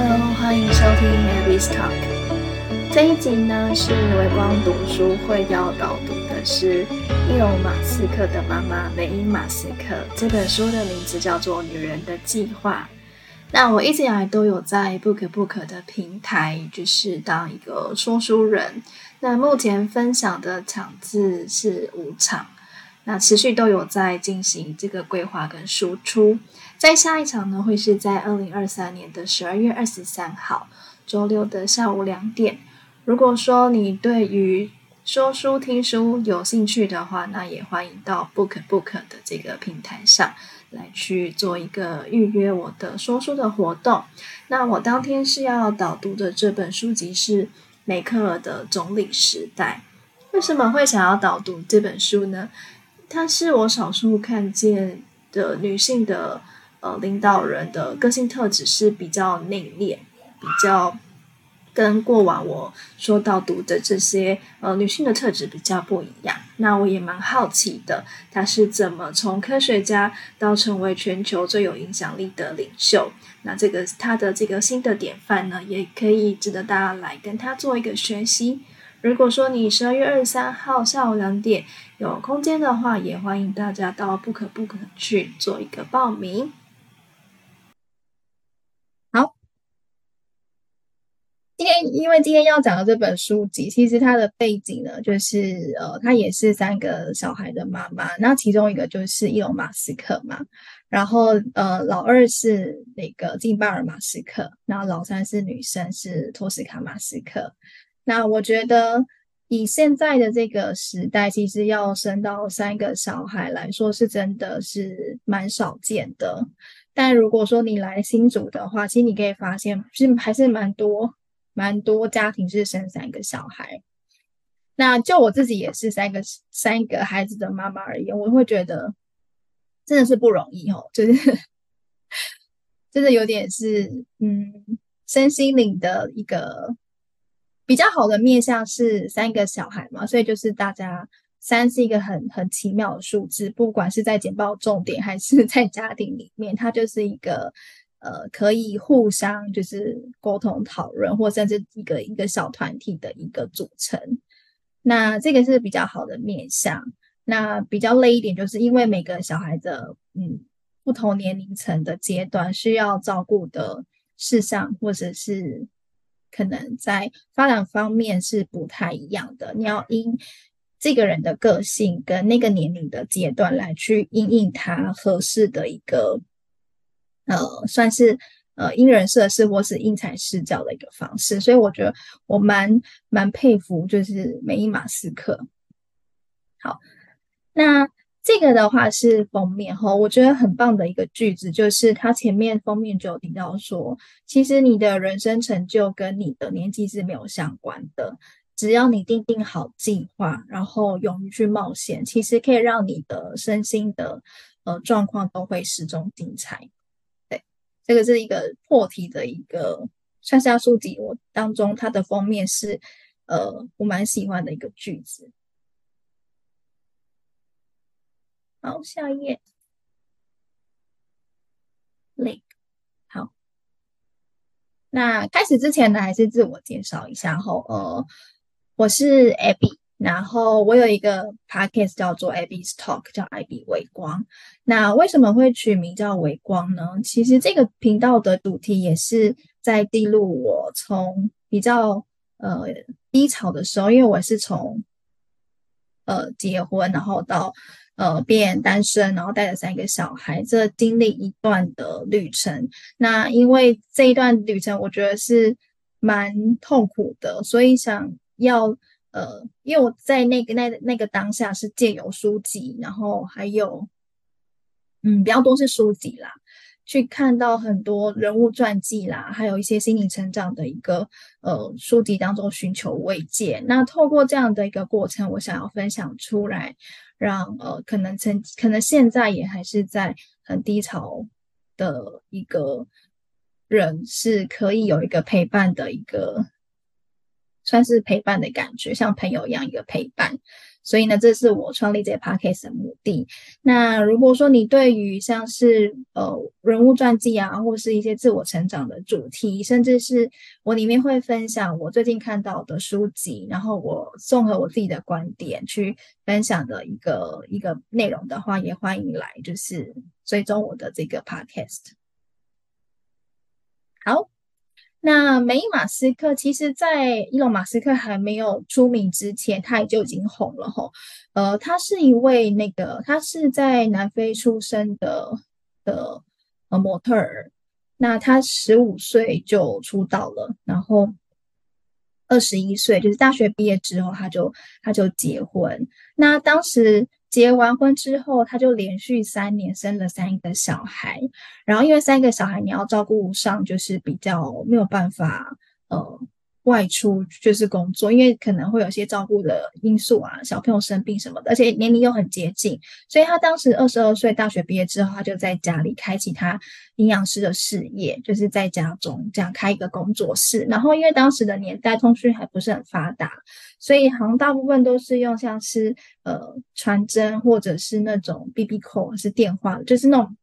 Hello，欢迎收听 Abby's Talk。这一集呢是微光读书会要导读的是伊隆马斯克的妈妈梅因马斯克。这本书的名字叫做《女人的计划》。那我一直以来都有在 BookBook 的平台，就是当一个说书人。那目前分享的场次是五场，那持续都有在进行这个规划跟输出。在下一场呢，会是在二零二三年的十二月二十三号周六的下午两点。如果说你对于说书听书有兴趣的话，那也欢迎到 BookBook 的这个平台上来去做一个预约我的说书的活动。那我当天是要导读的这本书籍是梅克尔的《总理时代》。为什么会想要导读这本书呢？它是我少数看见的女性的。呃，领导人的个性特质是比较内敛，比较跟过往我说到读的这些呃女性的特质比较不一样。那我也蛮好奇的，她是怎么从科学家到成为全球最有影响力的领袖？那这个她的这个新的典范呢，也可以值得大家来跟她做一个学习。如果说你十二月二十三号下午两点有空间的话，也欢迎大家到不可不可去做一个报名。今天，因为今天要讲的这本书籍，其实它的背景呢，就是呃，她也是三个小孩的妈妈。那其中一个就是伊隆马斯克嘛，然后呃，老二是那个金巴尔马斯克，然后老三是女生，是托斯卡马斯克。那我觉得以现在的这个时代，其实要生到三个小孩来说，是真的是蛮少见的。但如果说你来新竹的话，其实你可以发现，其实还是蛮多。蛮多家庭是生三个小孩，那就我自己也是三个三个孩子的妈妈而言，我会觉得真的是不容易哦，就是真的有点是嗯，身心灵的一个比较好的面向是三个小孩嘛，所以就是大家三是一个很很奇妙的数字，不管是在简报重点还是在家庭里面，它就是一个。呃，可以互相就是沟通讨论，或甚至一个一个小团体的一个组成。那这个是比较好的面向。那比较累一点，就是因为每个小孩的嗯不同年龄层的阶段需要照顾的事项，或者是可能在发展方面是不太一样的。你要因这个人的个性跟那个年龄的阶段来去因应他合适的一个。呃，算是呃因人设事或是因材施教的一个方式，所以我觉得我蛮蛮佩服，就是梅因马斯克。好，那这个的话是封面哈，我觉得很棒的一个句子，就是他前面封面就有提到说，其实你的人生成就跟你的年纪是没有相关的，只要你订定好计划，然后勇于去冒险，其实可以让你的身心的呃状况都会始终精彩。这个是一个破题的一个上下书籍，我当中它的封面是呃我蛮喜欢的一个句子。好，下一页，link。好，那开始之前呢，还是自我介绍一下后，呃，我是 Abby。然后我有一个 podcast 叫做 Abby's Talk，叫 Abby 微光。那为什么会取名叫微光呢？其实这个频道的主题也是在记录我从比较呃低潮的时候，因为我是从呃结婚，然后到呃变单身，然后带着三个小孩，这经历一段的旅程。那因为这一段旅程我觉得是蛮痛苦的，所以想要。呃，因为我在那个那那个当下是借由书籍，然后还有，嗯，比较多是书籍啦，去看到很多人物传记啦，还有一些心灵成长的一个呃书籍当中寻求慰藉。那透过这样的一个过程，我想要分享出来，让呃可能曾可能现在也还是在很低潮的一个人，是可以有一个陪伴的一个。算是陪伴的感觉，像朋友一样一个陪伴，所以呢，这是我创立这 podcast 的目的。那如果说你对于像是呃人物传记啊，或是一些自我成长的主题，甚至是我里面会分享我最近看到的书籍，然后我综合我自己的观点去分享的一个一个内容的话，也欢迎来就是追踪我的这个 podcast。好。那梅伊马斯克，其实，在伊隆马斯克还没有出名之前，他也就已经红了吼。呃，他是一位那个，他是在南非出生的的呃模特儿。那他十五岁就出道了，然后二十一岁就是大学毕业之后，他就他就结婚。那当时。结完婚之后，他就连续三年生了三个小孩，然后因为三个小孩你要照顾上，就是比较没有办法，呃。外出就是工作，因为可能会有些照顾的因素啊，小朋友生病什么的，而且年龄又很接近，所以他当时二十二岁，大学毕业之后，他就在家里开启他营养师的事业，就是在家中这样开一个工作室。然后因为当时的年代通讯还不是很发达，所以好像大部分都是用像是呃传真或者是那种 BB call 是电话，就是那种。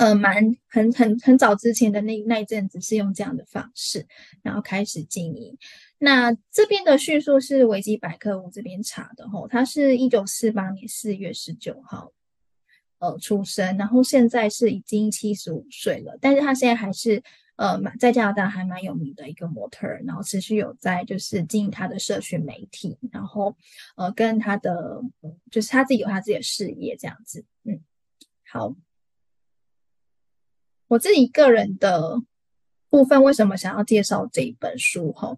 呃，蛮很很很早之前的那那一阵子是用这样的方式，然后开始经营。那这边的叙述是维基百科我这边查的吼，他是一九四八年四月十九号呃出生，然后现在是已经七十五岁了，但是他现在还是呃蛮在加拿大还蛮有名的一个模特儿，然后持续有在就是经营他的社群媒体，然后呃跟他的就是他自己有他自己的事业这样子，嗯，好。我自己个人的部分，为什么想要介绍这一本书？哈，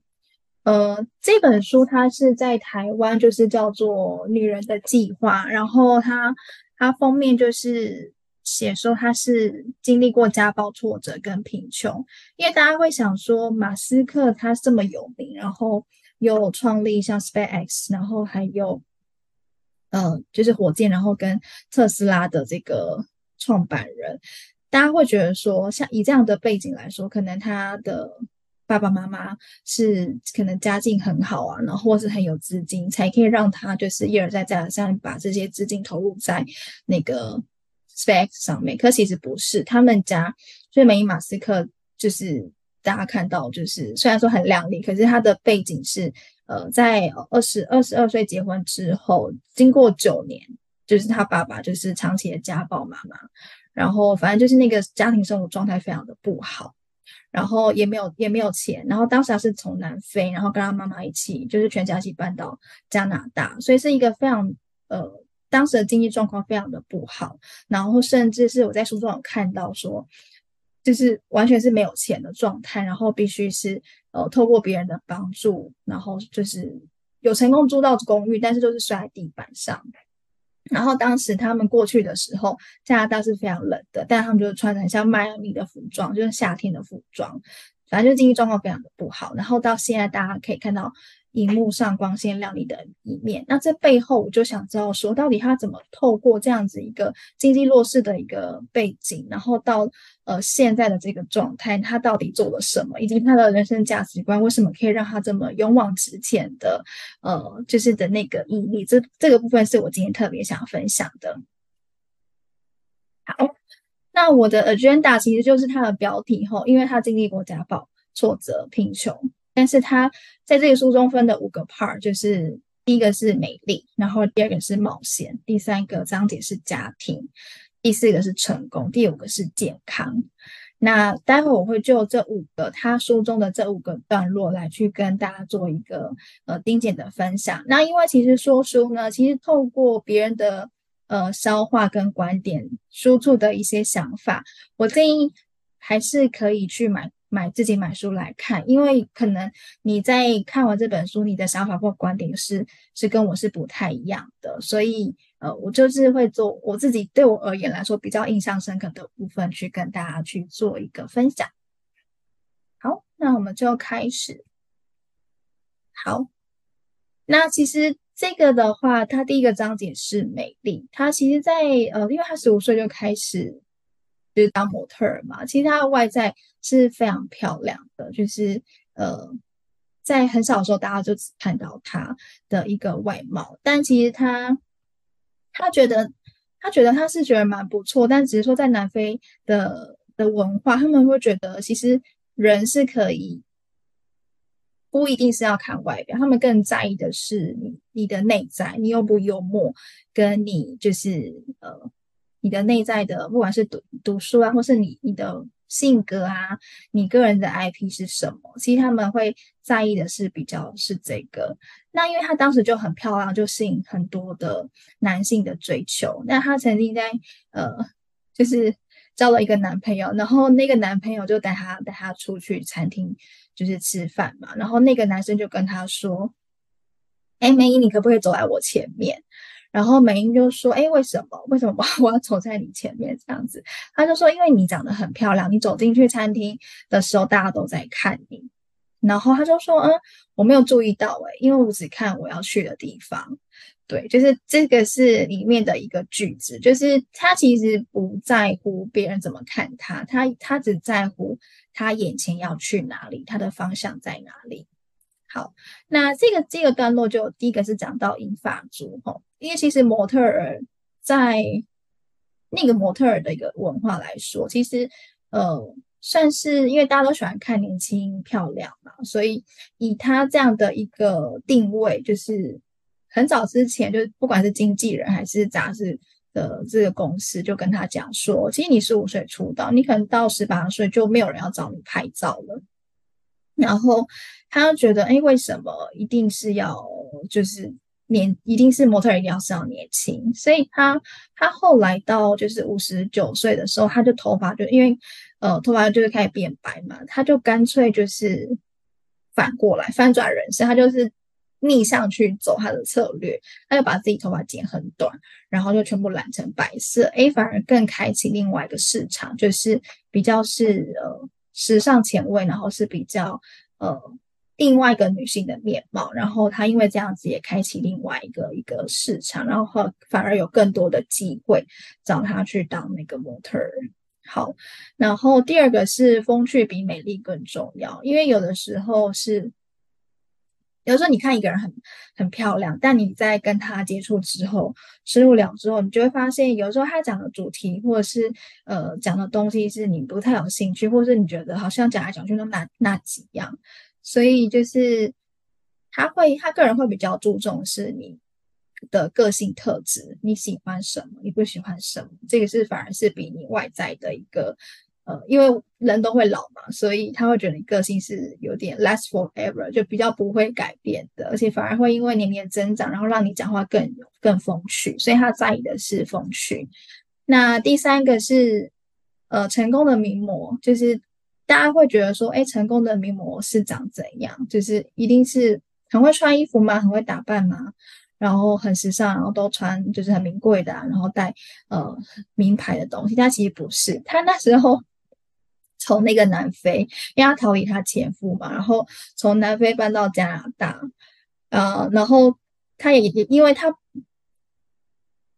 呃，这本书它是在台湾，就是叫做《女人的计划》，然后它它封面就是写说他是经历过家暴、挫折跟贫穷，因为大家会想说，马斯克他这么有名，然后又创立像 SpaceX，然后还有嗯，就是火箭，然后跟特斯拉的这个创办人。大家会觉得说，像以这样的背景来说，可能他的爸爸妈妈是可能家境很好啊，然后或是很有资金，才可以让他就是一而再再而三把这些资金投入在那个 Space 上面。可其实不是，他们家所以梅伊马斯克就是大家看到，就是虽然说很亮丽，可是他的背景是呃，在二十二十二岁结婚之后，经过九年，就是他爸爸就是长期的家暴妈妈。然后反正就是那个家庭生活状态非常的不好，然后也没有也没有钱，然后当时他是从南非，然后跟他妈妈一起，就是全家一起搬到加拿大，所以是一个非常呃当时的经济状况非常的不好，然后甚至是我在书中有看到说，就是完全是没有钱的状态，然后必须是呃透过别人的帮助，然后就是有成功租到公寓，但是都是睡在地板上。然后当时他们过去的时候，加拿大是非常冷的，但他们就穿着很像迈阿密的服装，就是夏天的服装，反正就经济状况非常的不好。然后到现在大家可以看到。荧幕上光鲜亮丽的一面，那这背后我就想知道说，到底他怎么透过这样子一个经济弱势的一个背景，然后到呃现在的这个状态，他到底做了什么，以及他的人生价值观为什么可以让他这么勇往直前的呃，就是的那个毅力，这这个部分是我今天特别想分享的。好，那我的 agenda 其实就是他的标题吼，因为他经历过家暴、挫折、贫穷。但是他在这个书中分的五个 part，就是第一个是美丽，然后第二个是冒险，第三个章节是家庭，第四个是成功，第五个是健康。那待会我会就这五个他书中的这五个段落来去跟大家做一个呃精简的分享。那因为其实说书呢，其实透过别人的呃消化跟观点输出的一些想法，我建议还是可以去买。买自己买书来看，因为可能你在看完这本书，你的想法或观点是是跟我是不太一样的，所以呃，我就是会做我自己对我而言来说比较印象深刻的部分，去跟大家去做一个分享。好，那我们就开始。好，那其实这个的话，它第一个章节是美丽，它其实在呃，因为他十五岁就开始。就是当模特儿嘛，其实她的外在是非常漂亮的，就是呃，在很小的时候，大家就只看到他的一个外貌，但其实他他觉得他觉得他是觉得蛮不错，但只是说在南非的的文化，他们会觉得其实人是可以不一定是要看外表，他们更在意的是你你的内在，你又不幽默，跟你就是呃你的内在的，不管是读读书啊，或是你你的。性格啊，你个人的 IP 是什么？其实他们会在意的是比较是这个。那因为她当时就很漂亮，就吸引很多的男性的追求。那她曾经在呃，就是交了一个男朋友，然后那个男朋友就带她带她出去餐厅，就是吃饭嘛。然后那个男生就跟她说：“哎，梅姨，你可不可以走在我前面？”然后美英就说：“哎，为什么？为什么 我要走在你前面这样子？”他就说：“因为你长得很漂亮，你走进去餐厅的时候，大家都在看你。”然后他就说：“嗯，我没有注意到哎，因为我只看我要去的地方。”对，就是这个是里面的一个句子，就是他其实不在乎别人怎么看他，他他只在乎他眼前要去哪里，他的方向在哪里。好，那这个这个段落就第一个是讲到银发族吼，因为其实模特儿在那个模特儿的一个文化来说，其实呃算是因为大家都喜欢看年轻漂亮嘛，所以以他这样的一个定位，就是很早之前就不管是经纪人还是杂志的这个公司，就跟他讲说，其实你十五岁出道，你可能到十八岁就没有人要找你拍照了。然后他就觉得，哎，为什么一定是要就是年，一定是模特一定要是要年轻？所以他他后来到就是五十九岁的时候，他就头发就因为呃头发就是开始变白嘛，他就干脆就是反过来翻转人生，他就是逆向去走他的策略，他就把自己头发剪很短，然后就全部染成白色，哎，反而更开启另外一个市场，就是比较是呃。时尚前卫，然后是比较呃另外一个女性的面貌，然后她因为这样子也开启另外一个一个市场，然后反而有更多的机会找她去当那个模特儿。好，然后第二个是风趣比美丽更重要，因为有的时候是。有时候你看一个人很很漂亮，但你在跟他接触之后，深入了之后，你就会发现，有时候他讲的主题或者是呃讲的东西是你不太有兴趣，或者是你觉得好像讲来讲去都那那几样，所以就是他会他个人会比较注重是你的个性特质，你喜欢什么，你不喜欢什么，这个是反而是比你外在的一个。呃，因为人都会老嘛，所以他会觉得你个性是有点 last forever，就比较不会改变的，而且反而会因为年龄增长，然后让你讲话更更风趣，所以他在意的是风趣。那第三个是呃成功的名模，就是大家会觉得说，哎，成功的名模是长怎样？就是一定是很会穿衣服吗？很会打扮吗？然后很时尚，然后都穿就是很名贵的啊，然后带呃名牌的东西。但其实不是，他那时候。从那个南非，因为他逃离他前夫嘛，然后从南非搬到加拿大，呃，然后他也也因为他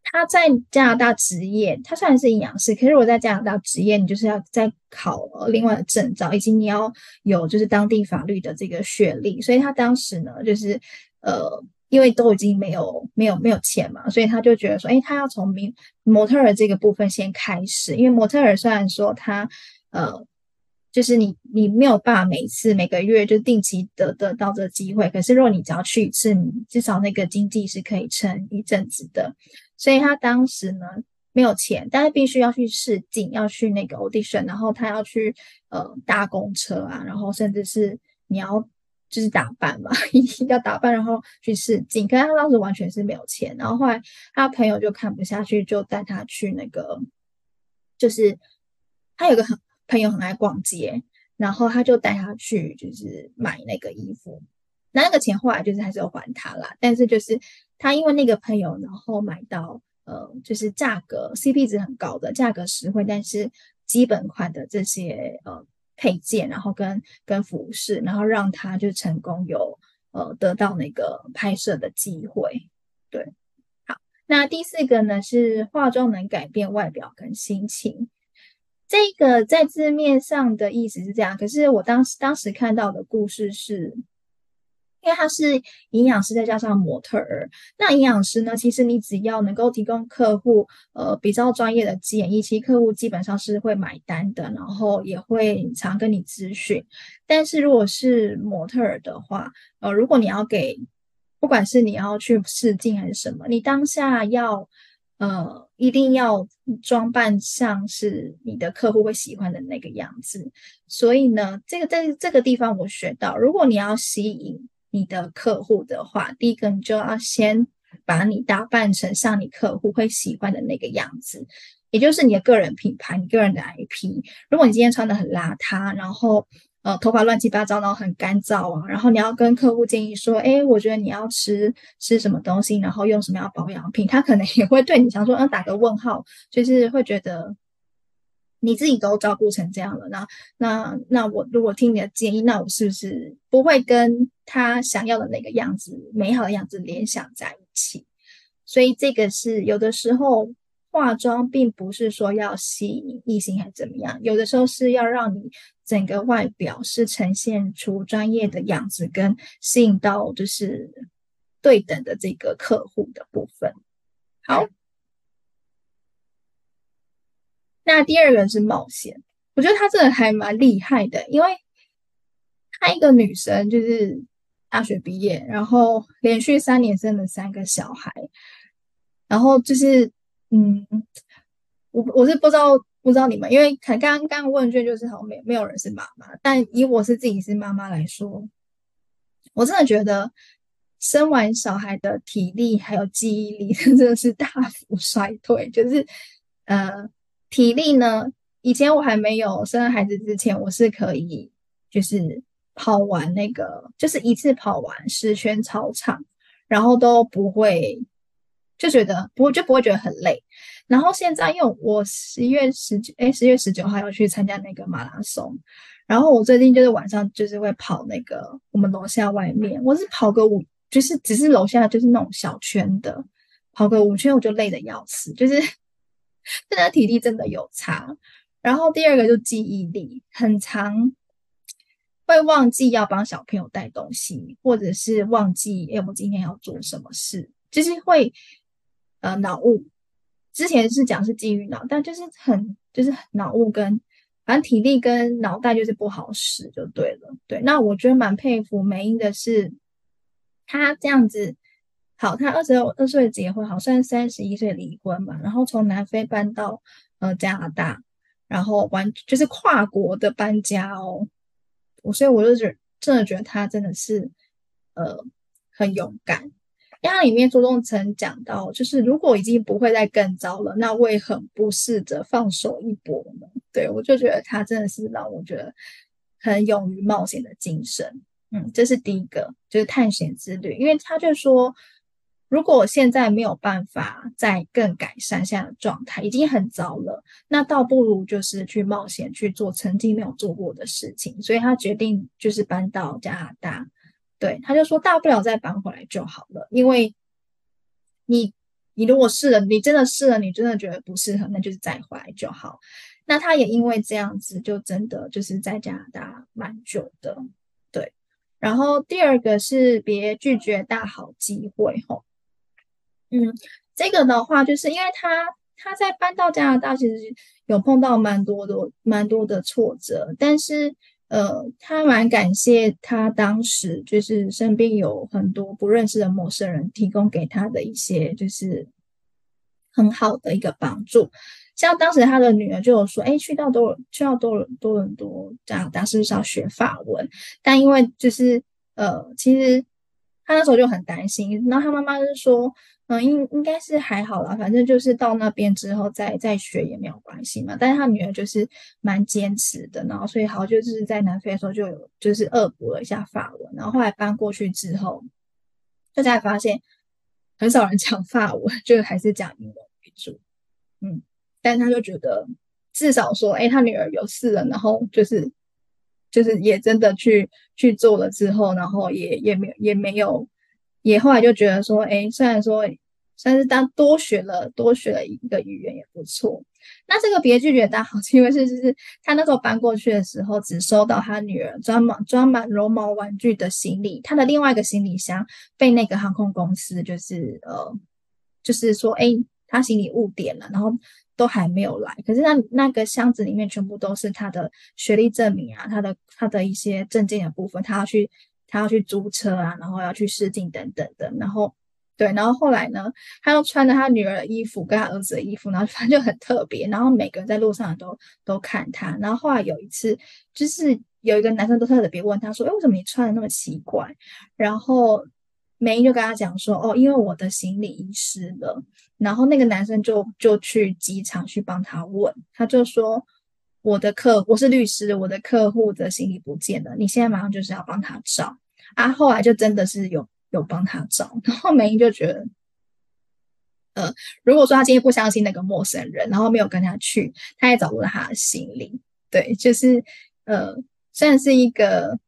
他在加拿大执业，他虽然是营养师，可是我在加拿大执业，你就是要再考另外的证照，以及你要有就是当地法律的这个学历，所以他当时呢，就是呃，因为都已经没有没有没有钱嘛，所以他就觉得说，诶，他要从名模特儿这个部分先开始，因为模特儿虽然说他呃。就是你，你没有办法每次每个月就定期得得到这个机会。可是，如果你只要去一次，你至少那个经济是可以撑一阵子的。所以他当时呢没有钱，但是必须要去试镜，要去那个 audition，然后他要去呃搭公车啊，然后甚至是你要就是打扮嘛，一定要打扮，然后去试镜。可是他当时完全是没有钱，然后后来他朋友就看不下去，就带他去那个，就是他有个很。朋友很爱逛街，然后他就带他去，就是买那个衣服。那那个钱后来就是还是要还他啦，但是就是他因为那个朋友，然后买到呃，就是价格 CP 值很高的，价格实惠，但是基本款的这些呃配件，然后跟跟服饰，然后让他就成功有呃得到那个拍摄的机会。对，好，那第四个呢是化妆能改变外表跟心情。这个在字面上的意思是这样，可是我当时当时看到的故事是，因为他是营养师再加上模特儿。那营养师呢，其实你只要能够提供客户呃比较专业的建议，其实客户基本上是会买单的，然后也会常跟你咨询。但是如果是模特儿的话，呃，如果你要给，不管是你要去试镜还是什么，你当下要。呃，一定要装扮像是你的客户会喜欢的那个样子。所以呢，这个在这个地方我学到，如果你要吸引你的客户的话，第一个你就要先把你打扮成像你客户会喜欢的那个样子，也就是你的个人品牌，你个人的 IP。如果你今天穿得很邋遢，然后。呃，头发乱七八糟，然后很干燥啊。然后你要跟客户建议说，哎，我觉得你要吃吃什么东西，然后用什么样保养品，他可能 也会对你想说，嗯，打个问号，就是会觉得你自己都照顾成这样了，那那那我如果听你的建议，那我是不是不会跟他想要的那个样子、美好的样子联想在一起？所以这个是有的时候。化妆并不是说要吸引异性还是怎么样，有的时候是要让你整个外表是呈现出专业的样子，跟吸引到就是对等的这个客户的部分。好，那第二个是冒险，我觉得她真的还蛮厉害的，因为她一个女生就是大学毕业，然后连续三年生了三个小孩，然后就是。嗯，我我是不知道不知道你们，因为刚刚刚问卷就是好像没没有人是妈妈，但以我是自己是妈妈来说，我真的觉得生完小孩的体力还有记忆力 真的是大幅衰退。就是呃，体力呢，以前我还没有生孩子之前，我是可以就是跑完那个，就是一次跑完十圈操场，然后都不会。就觉得不，就不会觉得很累。然后现在，因为我十一月十九，哎，十月十九号要去参加那个马拉松。然后我最近就是晚上就是会跑那个我们楼下外面，我是跑个五，就是只是楼下就是那种小圈的，跑个五圈我就累得要死，就是 真的体力真的有差。然后第二个就记忆力很长，会忘记要帮小朋友带东西，或者是忘记哎，我今天要做什么事，就是会。呃，脑雾之前是讲是基于脑，但就是很就是脑雾跟反正体力跟脑袋就是不好使就对了。对，那我觉得蛮佩服梅英的是，他这样子好，他二十二岁结婚，好像三十一岁离婚嘛，然后从南非搬到呃加拿大，然后完就是跨国的搬家哦。我所以我就觉真的觉得他真的是呃很勇敢。因为它里面书中曾讲到，就是如果已经不会再更糟了，那为何不试着放手一搏呢？对，我就觉得他真的是让我觉得很勇于冒险的精神。嗯，这是第一个，就是探险之旅。因为他就说，如果现在没有办法再更改善现在的状态，已经很糟了，那倒不如就是去冒险去做曾经没有做过的事情。所以他决定就是搬到加拿大。对，他就说大不了再搬回来就好了，因为你你如果试了，你真的试了，你真的觉得不适合，那就是再回来就好。那他也因为这样子，就真的就是在加拿大蛮久的。对，然后第二个是别拒绝大好机会吼。嗯，这个的话，就是因为他他在搬到加拿大，其实有碰到蛮多的蛮多的挫折，但是。呃，他蛮感谢他当时就是身边有很多不认识的陌生人提供给他的一些就是很好的一个帮助。像当时他的女儿就有说，哎，去到多去到多伦多伦多加拿大是不是要学法文？但因为就是呃，其实他那时候就很担心，然后他妈妈就是说。嗯，应应该是还好啦，反正就是到那边之后再再学也没有关系嘛。但是他女儿就是蛮坚持的，然后所以好就是在南非的时候就有就是恶补了一下法文，然后后来搬过去之后，就才发现很少人讲法文，就还是讲英文为主。嗯，但他就觉得至少说，哎，他女儿有试了，然后就是就是也真的去去做了之后，然后也也没有也没有。也后来就觉得说，哎，虽然说，算是当多学了多学了一个语言也不错。那这个别拒绝大好，机会是就是他那时候搬过去的时候，只收到他女儿装满装满绒毛玩具的行李，他的另外一个行李箱被那个航空公司就是呃，就是说哎，他行李误点了，然后都还没有来。可是那那个箱子里面全部都是他的学历证明啊，他的他的一些证件的部分，他要去他要去租车啊，然后要去试镜等等的，然后。对，然后后来呢，他又穿着他女儿的衣服跟他儿子的衣服，然后反正就很特别。然后每个人在路上都都看他。然后后来有一次，就是有一个男生都特别问他说：“哎，为什么你穿的那么奇怪？”然后梅英就跟他讲说：“哦，因为我的行李遗失了。”然后那个男生就就去机场去帮他问，他就说：“我的客，我是律师，我的客户的行李不见了，你现在马上就是要帮他找。”啊，后来就真的是有。有帮他找，然后梅英就觉得，呃，如果说他今天不相信那个陌生人，然后没有跟他去，他也找不到他的行李。对，就是呃，算是一个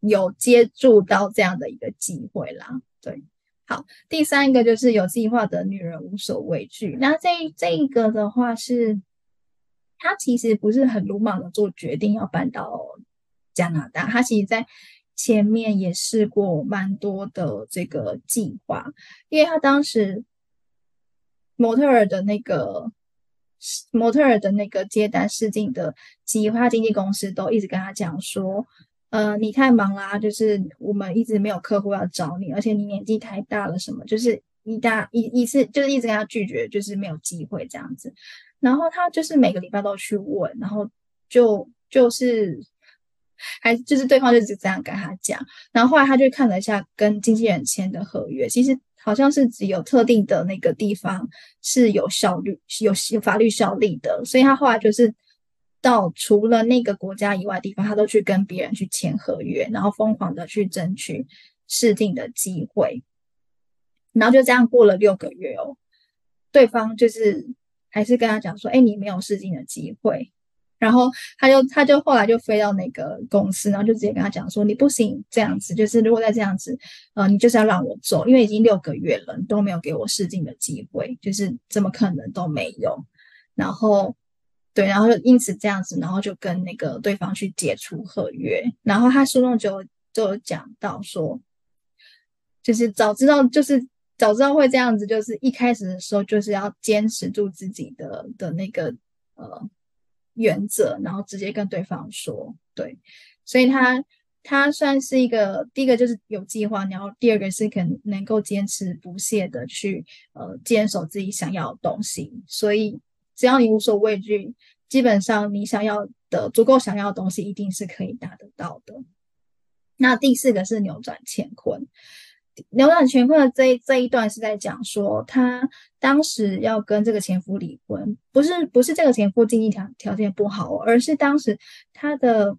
有接触到这样的一个机会啦。对，好，第三个就是有计划的女人无所畏惧。那这这一个的话是，他其实不是很鲁莽的做决定要搬到加拿大，他其实在。前面也试过蛮多的这个计划，因为他当时模特儿的那个模特儿的那个接单试镜的计划，经纪公司都一直跟他讲说，呃，你太忙啦，就是我们一直没有客户要找你，而且你年纪太大了，什么就是一大一一次就是一直跟他拒绝，就是没有机会这样子。然后他就是每个礼拜都去问，然后就就是。还就是对方就是这样跟他讲，然后后来他就看了一下跟经纪人签的合约，其实好像是只有特定的那个地方是有效率、有法律效力的，所以他后来就是到除了那个国家以外的地方，他都去跟别人去签合约，然后疯狂的去争取试镜的机会，然后就这样过了六个月哦，对方就是还是跟他讲说，哎，你没有试镜的机会。然后他就他就后来就飞到那个公司，然后就直接跟他讲说：“你不行这样子，就是如果再这样子，呃，你就是要让我走，因为已经六个月了，都没有给我试镜的机会，就是怎么可能都没有。”然后对，然后就因此这样子，然后就跟那个对方去解除合约。然后他书中就就讲到说，就是早知道就是早知道会这样子，就是一开始的时候就是要坚持住自己的的那个呃。原则，然后直接跟对方说，对，所以他他算是一个第一个就是有计划，然后第二个是可能能够坚持不懈的去呃坚守自己想要的东西，所以只要你无所畏惧，基本上你想要的足够想要的东西一定是可以达得到的。那第四个是扭转乾坤。扭转乾坤的这这一段是在讲说，她当时要跟这个前夫离婚，不是不是这个前夫经济条条件不好，而是当时她的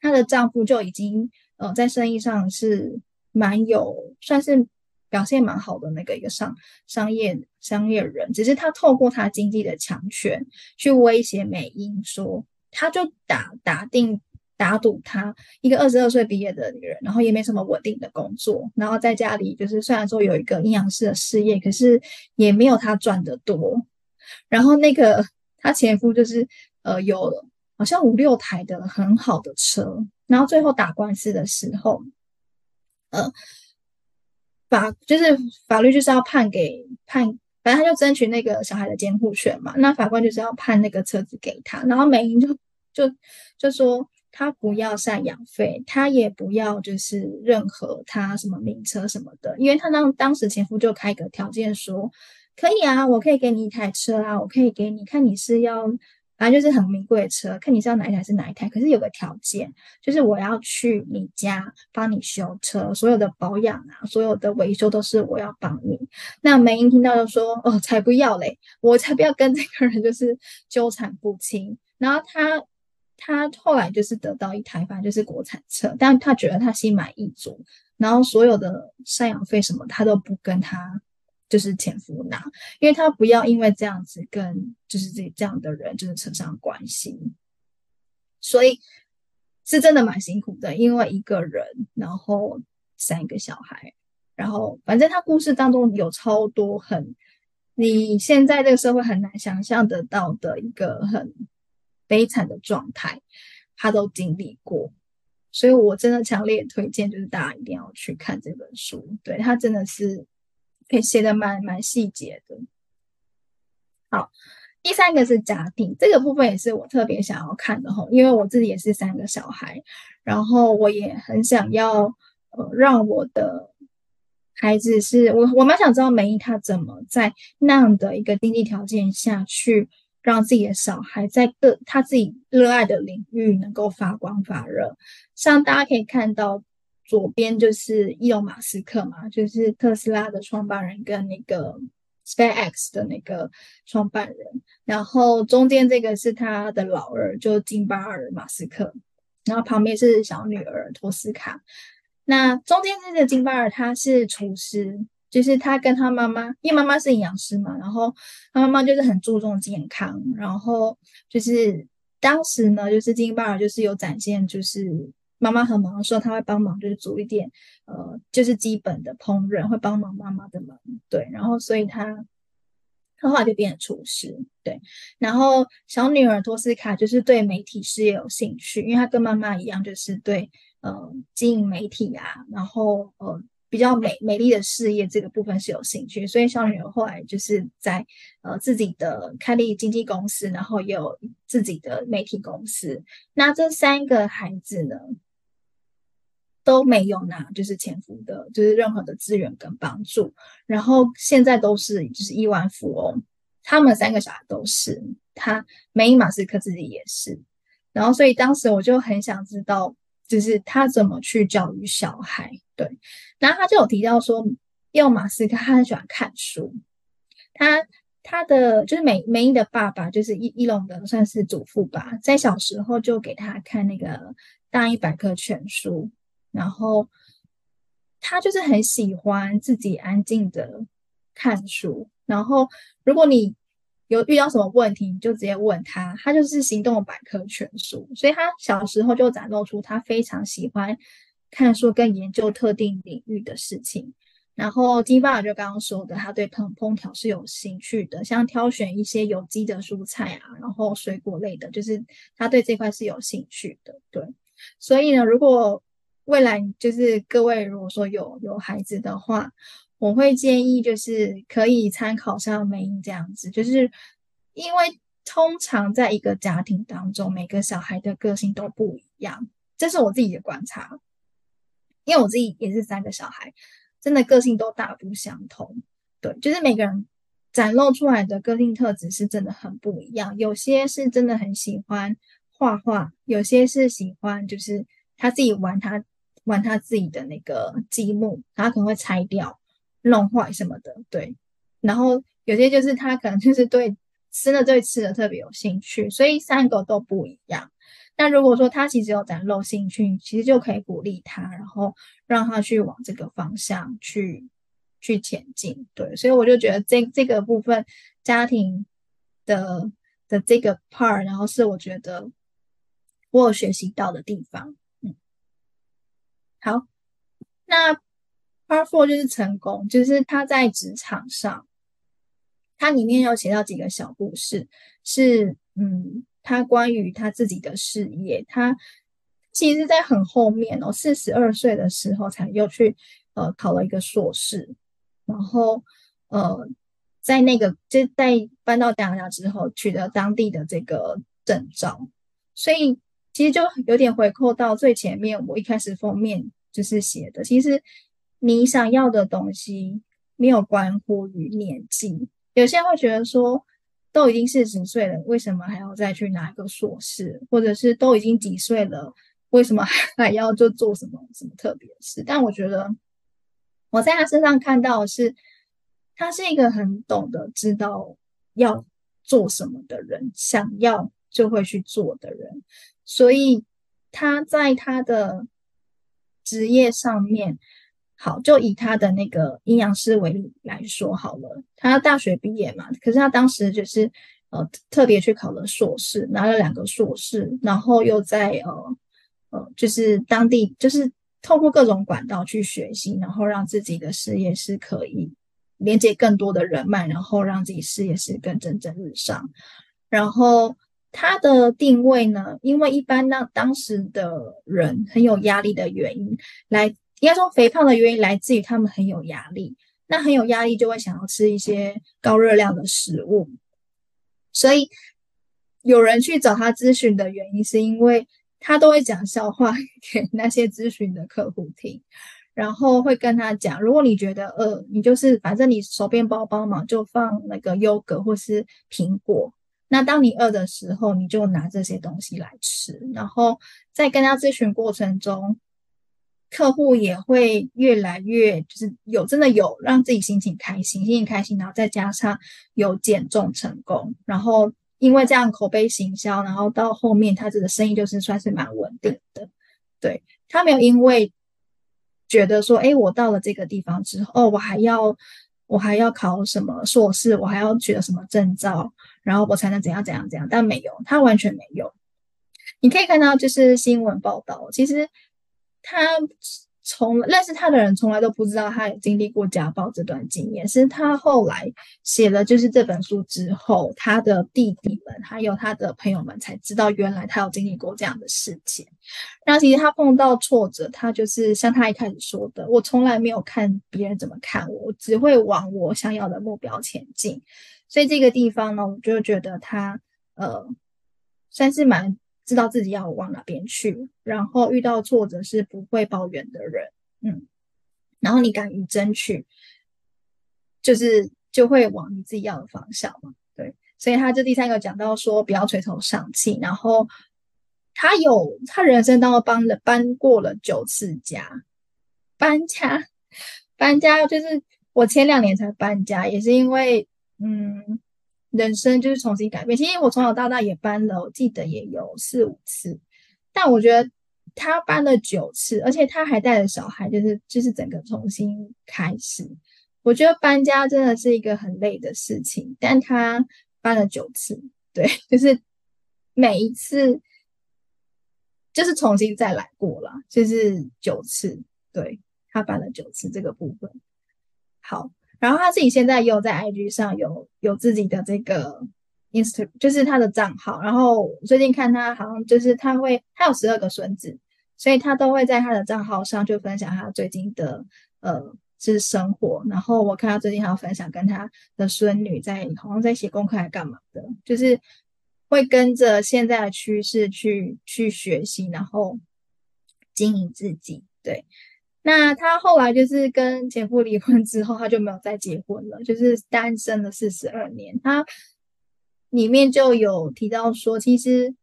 她的丈夫就已经呃在生意上是蛮有算是表现蛮好的那个一个商商业商业人，只是他透过他经济的强权去威胁美英说，他就打打定。打赌她一个二十二岁毕业的女人，然后也没什么稳定的工作，然后在家里就是虽然说有一个阴阳师的事业，可是也没有她赚得多。然后那个她前夫就是呃有好像五六台的很好的车，然后最后打官司的时候，呃法就是法律就是要判给判，反正他就争取那个小孩的监护权嘛，那法官就是要判那个车子给他，然后美英就就就说。他不要赡养费，他也不要就是任何他什么名车什么的，因为他当当时前夫就开个条件说，可以啊，我可以给你一台车啊，我可以给你看你是要，反正就是很名贵的车，看你是要哪一台是哪一台，可是有个条件，就是我要去你家帮你修车，所有的保养啊，所有的维修都是我要帮你。那梅英听到就说，哦，才不要嘞，我才不要跟这个人就是纠缠不清，然后他。他后来就是得到一台，反正就是国产车，但他觉得他心满意足，然后所有的赡养费什么他都不跟他就是前夫拿，因为他不要因为这样子跟就是这这样的人就是扯上关系，所以是真的蛮辛苦的，因为一个人然后三个小孩，然后反正他故事当中有超多很你现在这个社会很难想象得到的一个很悲惨的状态，他都经历过，所以我真的强烈推荐，就是大家一定要去看这本书，对，他真的是可以写的蛮蛮细节的。好，第三个是家庭，这个部分也是我特别想要看的吼，因为我自己也是三个小孩，然后我也很想要呃让我的。孩子是我，我蛮想知道梅姨她怎么在那样的一个经济条件下去让自己的小孩在各他自己热爱的领域能够发光发热。像大家可以看到左边就是伊隆马斯克嘛，就是特斯拉的创办人跟那个 SpaceX 的那个创办人，然后中间这个是他的老二，就金巴尔马斯克，然后旁边是小女儿托斯卡。那中间这个金巴尔他是厨师，就是他跟他妈妈，因为妈妈是营养师嘛，然后他妈妈就是很注重健康，然后就是当时呢，就是金巴尔就是有展现，就是妈妈很忙的时候，他会帮忙，就是煮一点，呃，就是基本的烹饪，会帮忙妈妈的忙，对，然后所以他他后来就变成厨师，对，然后小女儿托斯卡就是对媒体事业有兴趣，因为她跟妈妈一样，就是对。呃，经营媒体啊，然后呃，比较美美丽的事业这个部分是有兴趣，所以小女儿后来就是在呃自己的开立经纪公司，然后也有自己的媒体公司。那这三个孩子呢，都没有拿就是前夫的，就是任何的资源跟帮助，然后现在都是就是亿万富翁，他们三个小孩都是，他梅伊马斯克自己也是，然后所以当时我就很想知道。就是他怎么去教育小孩，对，然后他就有提到说，要马斯克他很喜欢看书，他他的就是梅梅伊的爸爸就是伊伊隆的算是祖父吧，在小时候就给他看那个《大一百科全书》，然后他就是很喜欢自己安静的看书，然后如果你。有遇到什么问题，你就直接问他，他就是行动百科全书，所以他小时候就展露出他非常喜欢看书跟研究特定领域的事情。然后金巴尔就刚刚说的，他对烹烹调是有兴趣的，像挑选一些有机的蔬菜啊，然后水果类的，就是他对这块是有兴趣的。对，所以呢，如果未来就是各位如果说有有孩子的话，我会建议，就是可以参考像梅英这样子，就是因为通常在一个家庭当中，每个小孩的个性都不一样，这是我自己的观察。因为我自己也是三个小孩，真的个性都大不相同。对，就是每个人展露出来的个性特质是真的很不一样。有些是真的很喜欢画画，有些是喜欢就是他自己玩他玩他自己的那个积木，他可能会拆掉。弄坏什么的，对，然后有些就是他可能就是对吃的对吃的特别有兴趣，所以三个都不一样。那如果说他其实有展露兴趣，其实就可以鼓励他，然后让他去往这个方向去去前进。对，所以我就觉得这这个部分家庭的的这个 part，然后是我觉得我有学习到的地方。嗯，好，那。Part four 就是成功，就是他在职场上，他里面有写到几个小故事，是嗯，他关于他自己的事业，他其实在很后面哦，四十二岁的时候才又去呃考了一个硕士，然后呃在那个就在搬到加拿大之后取得当地的这个证照，所以其实就有点回扣到最前面，我一开始封面就是写的，其实。你想要的东西没有关乎于年纪，有些人会觉得说，都已经四十岁了，为什么还要再去拿一个硕士？或者是都已经几岁了，为什么 还要就做什么什么特别的事？但我觉得我在他身上看到的是，他是一个很懂得知道要做什么的人，想要就会去做的人，所以他在他的职业上面。好，就以他的那个阴阳师为例来说好了。他大学毕业嘛，可是他当时就是呃特别去考了硕士，拿了两个硕士，然后又在呃呃就是当地就是透过各种管道去学习，然后让自己的事业是可以连接更多的人脉，然后让自己事业是更蒸蒸日上。然后他的定位呢，因为一般那当时的人很有压力的原因，来应该说肥胖的原因来自于他们很有压力，那很有压力就会想要吃一些高热量的食物，所以有人去找他咨询的原因是因为。他都会讲笑话给那些咨询的客户听，然后会跟他讲，如果你觉得饿，你就是反正你手边包包嘛，就放那个优格或是苹果。那当你饿的时候，你就拿这些东西来吃。然后在跟他咨询过程中，客户也会越来越就是有真的有让自己心情开心，心情开心，然后再加上有减重成功，然后。因为这样口碑行销，然后到后面他这个生意就是算是蛮稳定的。对，他没有因为觉得说，哎，我到了这个地方之后，我还要我还要考什么硕士，我还要取得什么证照，然后我才能怎样怎样怎样。但没有，他完全没有。你可以看到，就是新闻报道，其实他。从认识他的人从来都不知道他有经历过家暴这段经验，是他后来写了就是这本书之后，他的弟弟们还有他的朋友们才知道原来他有经历过这样的事情。那其实他碰到挫折，他就是像他一开始说的，我从来没有看别人怎么看我，我只会往我想要的目标前进。所以这个地方呢，我就觉得他呃算是蛮。知道自己要往哪边去，然后遇到挫折是不会抱怨的人，嗯，然后你敢于争取，就是就会往你自己要的方向嘛，对。所以他这第三个讲到说不要垂头丧气，然后他有他人生当中帮了搬过了九次家，搬家搬家就是我前两年才搬家，也是因为嗯。人生就是重新改变。其实我从小到大也搬了，我记得也有四五次，但我觉得他搬了九次，而且他还带着小孩，就是就是整个重新开始。我觉得搬家真的是一个很累的事情，但他搬了九次，对，就是每一次就是重新再来过了，就是九次，对，他搬了九次这个部分，好。然后他自己现在又在 IG 上有有自己的这个 Instagram，就是他的账号。然后最近看他好像就是他会，他有十二个孙子，所以他都会在他的账号上就分享他最近的呃是生活。然后我看他最近还有分享跟他的孙女在好像在写功课还干嘛的，就是会跟着现在的趋势去去学习，然后经营自己，对。那他后来就是跟前夫离婚之后，他就没有再结婚了，就是单身了四十二年。他里面就有提到说，其实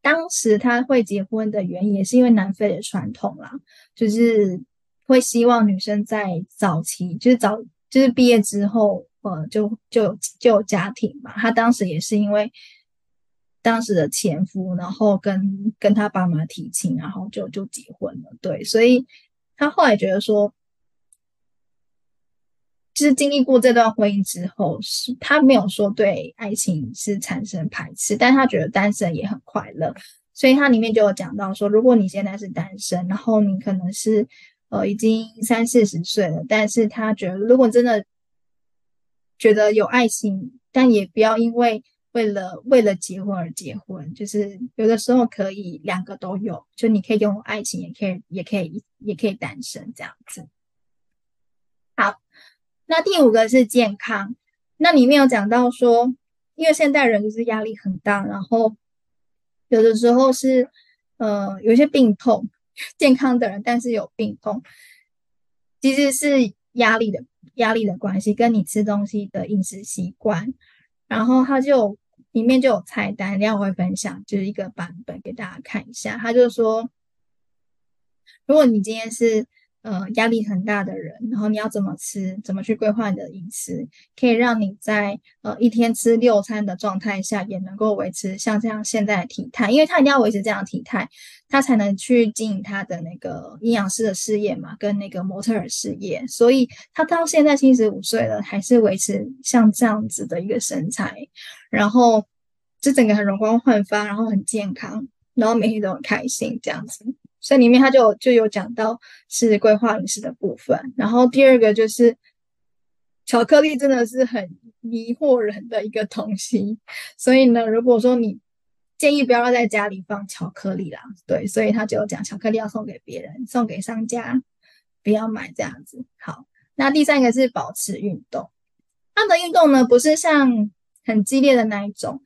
当时他会结婚的原因也是因为南非的传统啦，就是会希望女生在早期，就是早就是毕业之后，呃，就就就有家庭嘛。他当时也是因为。当时的前夫，然后跟跟他爸妈提亲，然后就就结婚了。对，所以他后来觉得说，就是经历过这段婚姻之后，是他没有说对爱情是产生排斥，但他觉得单身也很快乐。所以他里面就有讲到说，如果你现在是单身，然后你可能是呃已经三四十岁了，但是他觉得如果真的觉得有爱情，但也不要因为。为了为了结婚而结婚，就是有的时候可以两个都有，就你可以拥有爱情，也可以也可以也可以单身这样子。好，那第五个是健康，那里面有讲到说，因为现代人就是压力很大，然后有的时候是呃有些病痛，健康的人但是有病痛，其实是压力的压力的关系，跟你吃东西的饮食习惯，然后他就。里面就有菜单，等下我会分享，就是一个版本给大家看一下。他就说，如果你今天是呃压力很大的人，然后你要怎么吃，怎么去规划你的饮食，可以让你在呃一天吃六餐的状态下，也能够维持像这样现在的体态，因为他一定要维持这样体态，他才能去经营他的那个阴阳师的事业嘛，跟那个模特儿事业。所以他到现在七十五岁了，还是维持像这样子的一个身材。然后就整个很容光焕发，然后很健康，然后每天都很开心这样子。所以里面他就就有讲到是规划饮食的部分。然后第二个就是巧克力真的是很迷惑人的一个东西，所以呢，如果说你建议不要在家里放巧克力啦，对，所以他就讲巧克力要送给别人，送给商家，不要买这样子。好，那第三个是保持运动，他的运动呢不是像很激烈的那一种，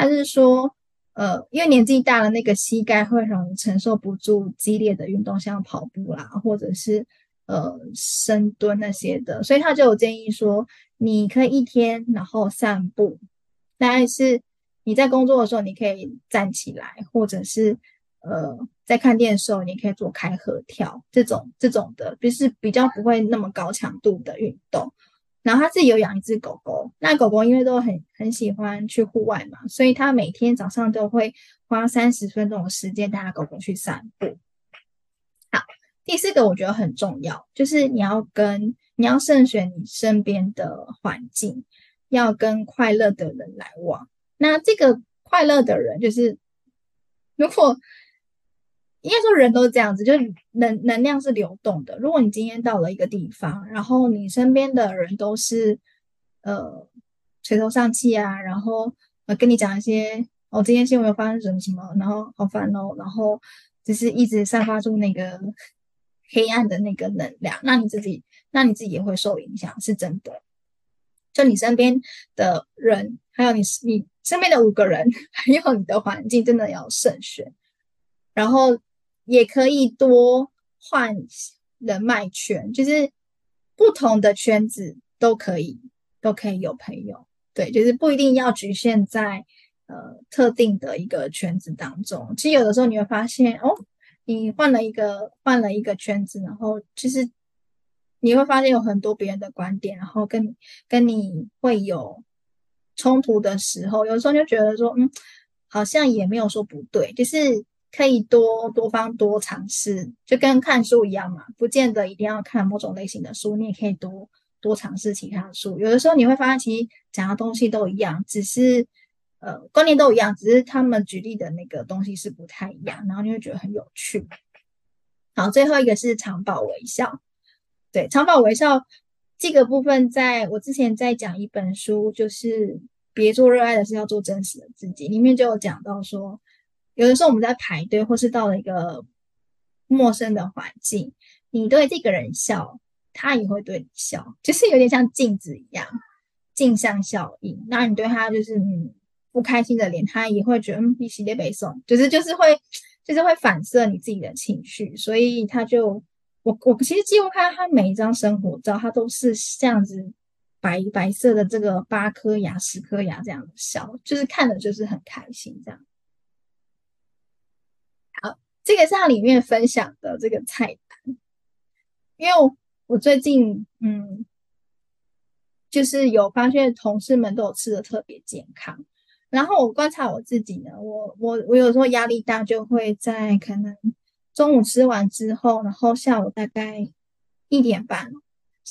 他是说，呃，因为年纪大了，那个膝盖会容易承受不住激烈的运动，像跑步啦，或者是。呃，深蹲那些的，所以他就有建议说，你可以一天然后散步，但是你在工作的时候，你可以站起来，或者是呃，在看电视的时候，你可以做开合跳这种这种的，就是比较不会那么高强度的运动。然后他自己有养一只狗狗，那狗狗因为都很很喜欢去户外嘛，所以他每天早上都会花三十分钟的时间带他狗狗去散步。好第四个我觉得很重要，就是你要跟你要慎选你身边的环境，要跟快乐的人来往。那这个快乐的人，就是如果应该说人都是这样子，就是能能量是流动的。如果你今天到了一个地方，然后你身边的人都是呃垂头丧气啊，然后呃跟你讲一些哦，今天新闻发生什么什么，然后好烦哦，然后就是一直散发出那个。黑暗的那个能量，那你自己，那你自己也会受影响，是真的。就你身边的人，还有你你身边的五个人，还有你的环境，真的要慎选。然后也可以多换人脉圈，就是不同的圈子都可以，都可以有朋友。对，就是不一定要局限在呃特定的一个圈子当中。其实有的时候你会发现，哦。你换了一个换了一个圈子，然后其实你会发现有很多别人的观点，然后跟跟你会有冲突的时候，有时候就觉得说，嗯，好像也没有说不对，就是可以多多方多尝试，就跟看书一样嘛，不见得一定要看某种类型的书，你也可以多多尝试其他的书。有的时候你会发现，其实讲的东西都一样，只是。呃，观念都一样，只是他们举例的那个东西是不太一样，然后你会觉得很有趣。好，最后一个是常保微笑。对，常保微笑这个部分，在我之前在讲一本书，就是别做热爱的事，要做真实的自己，里面就有讲到说，有的时候我们在排队，或是到了一个陌生的环境，你对这个人笑，他也会对你笑，就是有点像镜子一样，镜像效应。那你对他就是嗯。不开心的脸，他也会觉得嗯，必须得背诵，就是就是会，就是会反射你自己的情绪，所以他就我我其实几乎看他每一张生活照，他都是这样子白白色的这个八颗牙十颗牙这样的笑，就是看的就是很开心这样。这个是他里面分享的这个菜单，因为，我最近嗯，就是有发现同事们都有吃的特别健康。然后我观察我自己呢，我我我有时候压力大，就会在可能中午吃完之后，然后下午大概一点半，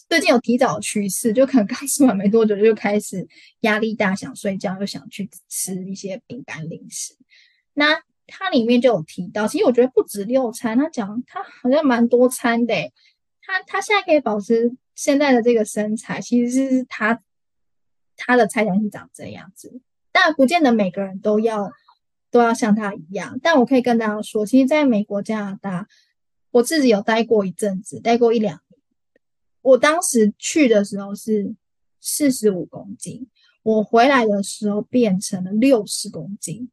最近有提早趋势，就可能刚吃完没多久就开始压力大，想睡觉，又想去吃一些饼干零食。那它里面就有提到，其实我觉得不止六餐，他讲他好像蛮多餐的。他他现在可以保持现在的这个身材，其实是他他的菜单是长这样子。但不见得每个人都要都要像他一样。但我可以跟大家说，其实在美国、加拿大，我自己有待过一阵子，待过一两年。我当时去的时候是四十五公斤，我回来的时候变成了六十公斤。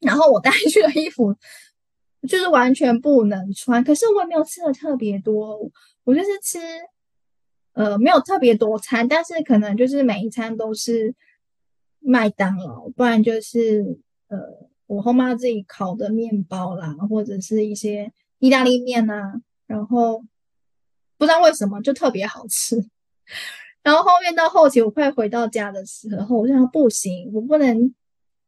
然后我带去的衣服就是完全不能穿，可是我也没有吃的特别多，我就是吃呃没有特别多餐，但是可能就是每一餐都是。麦当劳，不然就是呃，我后妈自己烤的面包啦，或者是一些意大利面呐，然后不知道为什么就特别好吃。然后后面到后期，我快回到家的时候，我就想不行，我不能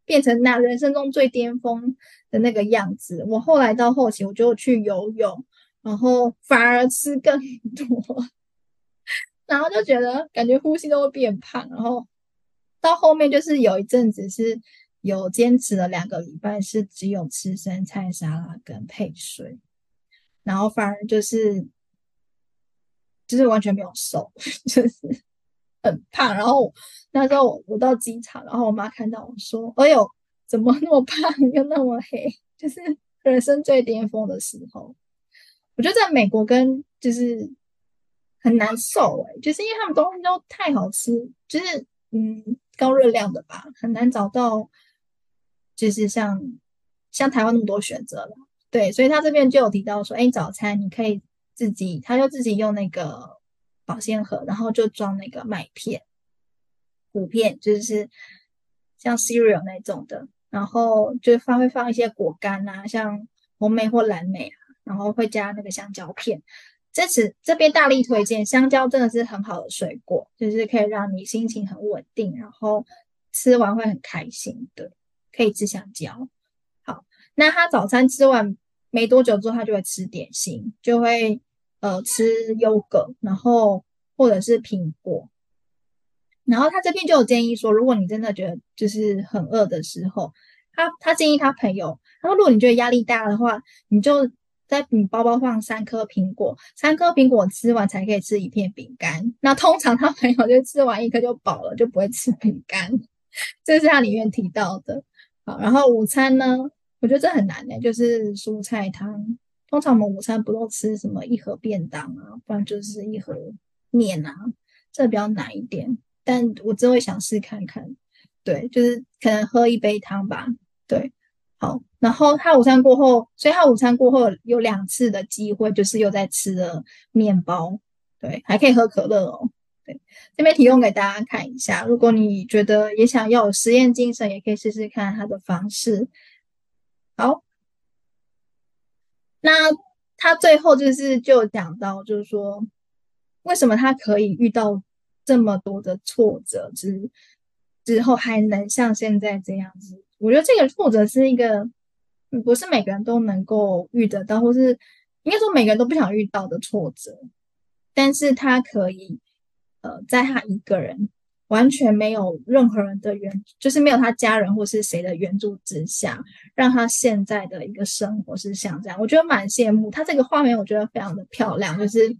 变成那人生中最巅峰的那个样子。我后来到后期，我就去游泳，然后反而吃更多，然后就觉得感觉呼吸都会变胖，然后。到后面就是有一阵子是有坚持了两个礼拜，是只有吃生菜沙拉跟配水，然后反而就是就是完全没有瘦，就是很胖。然后那时候我，我到机场，然后我妈看到我说：“哎呦，怎么那么胖又那么黑？”就是人生最巅峰的时候。我觉得在美国跟就是很难受哎、就是因为他们东西都太好吃，就是嗯高热量的吧，很难找到就是像像台湾那么多选择了。对，所以他这边就有提到说，哎，早餐你可以自己，他就自己用那个保鲜盒，然后就装那个麦片、谷片，就是像 cereal 那种的，然后就放会放一些果干啊，像红莓或蓝莓，然后会加那个香蕉片。这次这边大力推荐香蕉，真的是很好的水果，就是可以让你心情很稳定，然后吃完会很开心的，可以吃香蕉。好，那他早餐吃完。没多久之后，他就会吃点心，就会呃吃优格，然后或者是苹果。然后他这边就有建议说，如果你真的觉得就是很饿的时候，他他建议他朋友，他说如果你觉得压力大的话，你就在你包包放三颗苹果，三颗苹果吃完才可以吃一片饼干。那通常他朋友就吃完一颗就饱了，就不会吃饼干。这是他里面提到的。好，然后午餐呢？我觉得这很难的，就是蔬菜汤。通常我们午餐不都吃什么一盒便当啊，不然就是一盒面啊，这比较难一点。但我真会想试看看，对，就是可能喝一杯汤吧。对，好。然后他午餐过后，所以他午餐过后有两次的机会，就是又在吃了面包，对，还可以喝可乐哦。对，这边提供给大家看一下，如果你觉得也想要有实验精神，也可以试试看他的方式。好，那他最后就是就讲到，就是说，为什么他可以遇到这么多的挫折之之后，还能像现在这样子？我觉得这个挫折是一个，不是每个人都能够遇得到，或是应该说每个人都不想遇到的挫折，但是他可以，呃，在他一个人。完全没有任何人的援，就是没有他家人或是谁的援助之下，让他现在的一个生活是像这样，我觉得蛮羡慕他这个画面，我觉得非常的漂亮，就是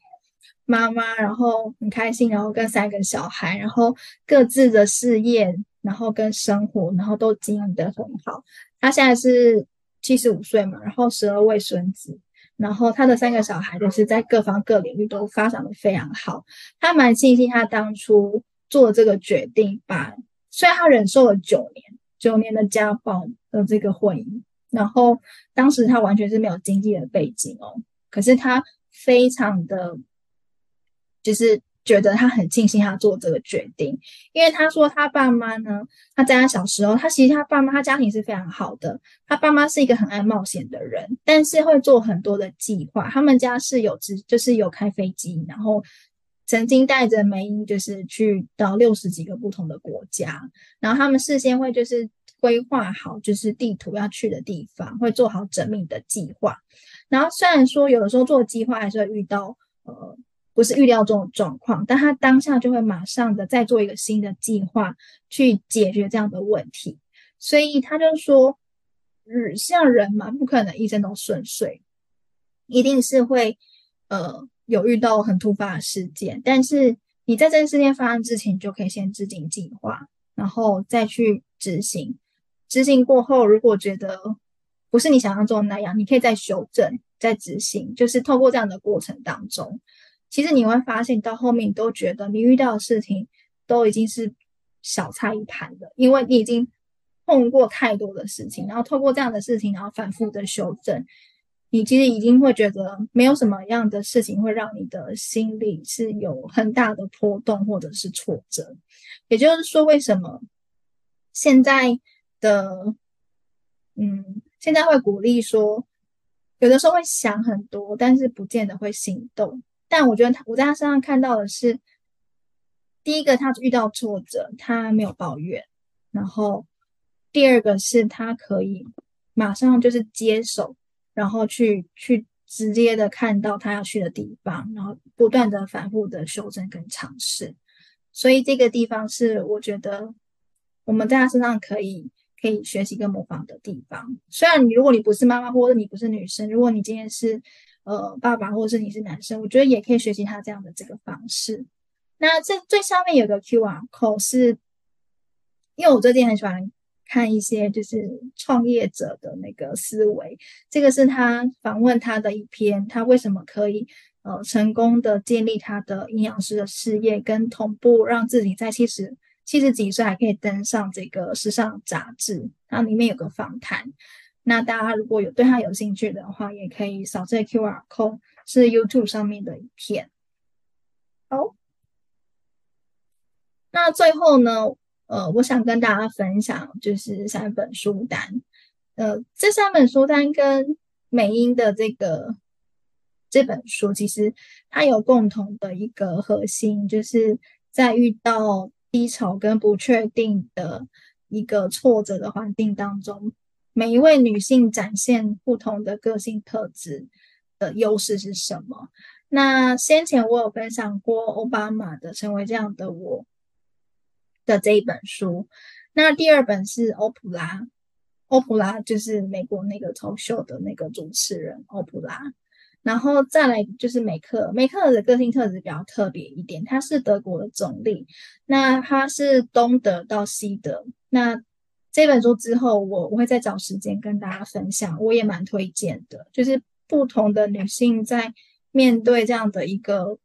妈妈，然后很开心，然后跟三个小孩，然后各自的事业，然后跟生活，然后都经营得很好。他现在是七十五岁嘛，然后十二位孙子，然后他的三个小孩都是在各方各领域都发展的非常好。他蛮庆幸他当初。做这个决定吧，虽然他忍受了九年，九年的家暴的这个婚姻，然后当时他完全是没有经济的背景哦，可是他非常的，就是觉得他很庆幸他做这个决定，因为他说他爸妈呢，他在他小时候，他其实他爸妈他家庭是非常好的，他爸妈是一个很爱冒险的人，但是会做很多的计划，他们家是有只就是有开飞机，然后。曾经带着梅英，就是去到六十几个不同的国家，然后他们事先会就是规划好，就是地图要去的地方，会做好缜密的计划。然后虽然说有的时候做计划还是会遇到呃不是预料中的状况，但他当下就会马上的再做一个新的计划去解决这样的问题。所以他就说，嗯，像人嘛，不可能一生都顺遂，一定是会呃。有遇到很突发的事件，但是你在这个事件发生之前，你就可以先制定计划，然后再去执行。执行过后，如果觉得不是你想象中的那样，你可以再修正、再执行。就是透过这样的过程当中，其实你会发现到后面，你都觉得你遇到的事情都已经是小菜一盘了，因为你已经碰过太多的事情，然后透过这样的事情，然后反复的修正。你其实已经会觉得没有什么样的事情会让你的心里是有很大的波动或者是挫折。也就是说，为什么现在的嗯，现在会鼓励说，有的时候会想很多，但是不见得会行动。但我觉得他，我在他身上看到的是，第一个，他遇到挫折，他没有抱怨；然后第二个是他可以马上就是接手。然后去去直接的看到他要去的地方，然后不断的反复的修正跟尝试，所以这个地方是我觉得我们在他身上可以可以学习跟模仿的地方。虽然你如果你不是妈妈或者你不是女生，如果你今天是呃爸爸或者是你是男生，我觉得也可以学习他这样的这个方式。那这最上面有个 QR 扣是因为我最近很喜欢看一些就是创业者的那个思维，这个是他访问他的一篇，他为什么可以呃成功的建立他的营养师的事业，跟同步让自己在七十七十几岁还可以登上这个时尚杂志，它里面有个访谈。那大家如果有对他有兴趣的话，也可以扫这 QR code，是 YouTube 上面的一片。好，那最后呢，呃，我想跟大家分享就是三本书单。呃，这三本书单跟美英的这个这本书，其实它有共同的一个核心，就是在遇到低潮跟不确定的一个挫折的环境当中。每一位女性展现不同的个性特质的优势是什么？那先前我有分享过欧巴马的《成为这样的我》的这一本书。那第二本是欧普拉，欧普拉就是美国那个 talk show 的那个主持人欧普拉。然后再来就是梅克，梅克的个性特质比较特别一点，他是德国的总理，那他是东德到西德，那。这本书之后，我我会再找时间跟大家分享，我也蛮推荐的。就是不同的女性在面对这样的一个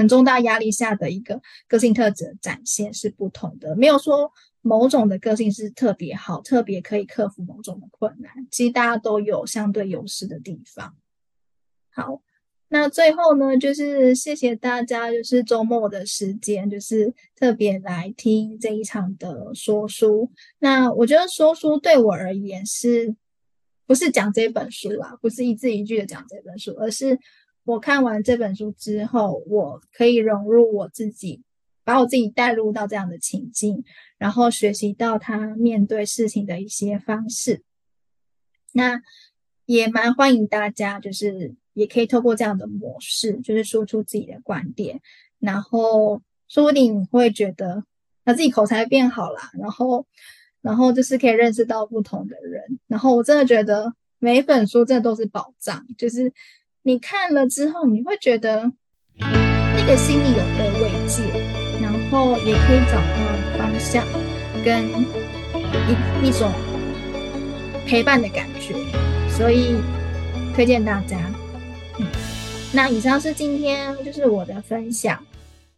很重大压力下的一个个性特质的展现是不同的，没有说某种的个性是特别好，特别可以克服某种的困难。其实大家都有相对优势的地方。好。那最后呢，就是谢谢大家，就是周末的时间，就是特别来听这一场的说书。那我觉得说书对我而言是，不是讲这本书啦，不是一字一句的讲这本书，而是我看完这本书之后，我可以融入我自己，把我自己带入到这样的情境，然后学习到他面对事情的一些方式。那也蛮欢迎大家，就是。也可以透过这样的模式，就是说出自己的观点，然后说不定你会觉得他自己口才变好啦，然后，然后就是可以认识到不同的人，然后我真的觉得每一本书真的都是宝藏，就是你看了之后，你会觉得那个心里有被慰藉，然后也可以找到方向跟一一种陪伴的感觉，所以推荐大家。嗯那以上是今天就是我的分享。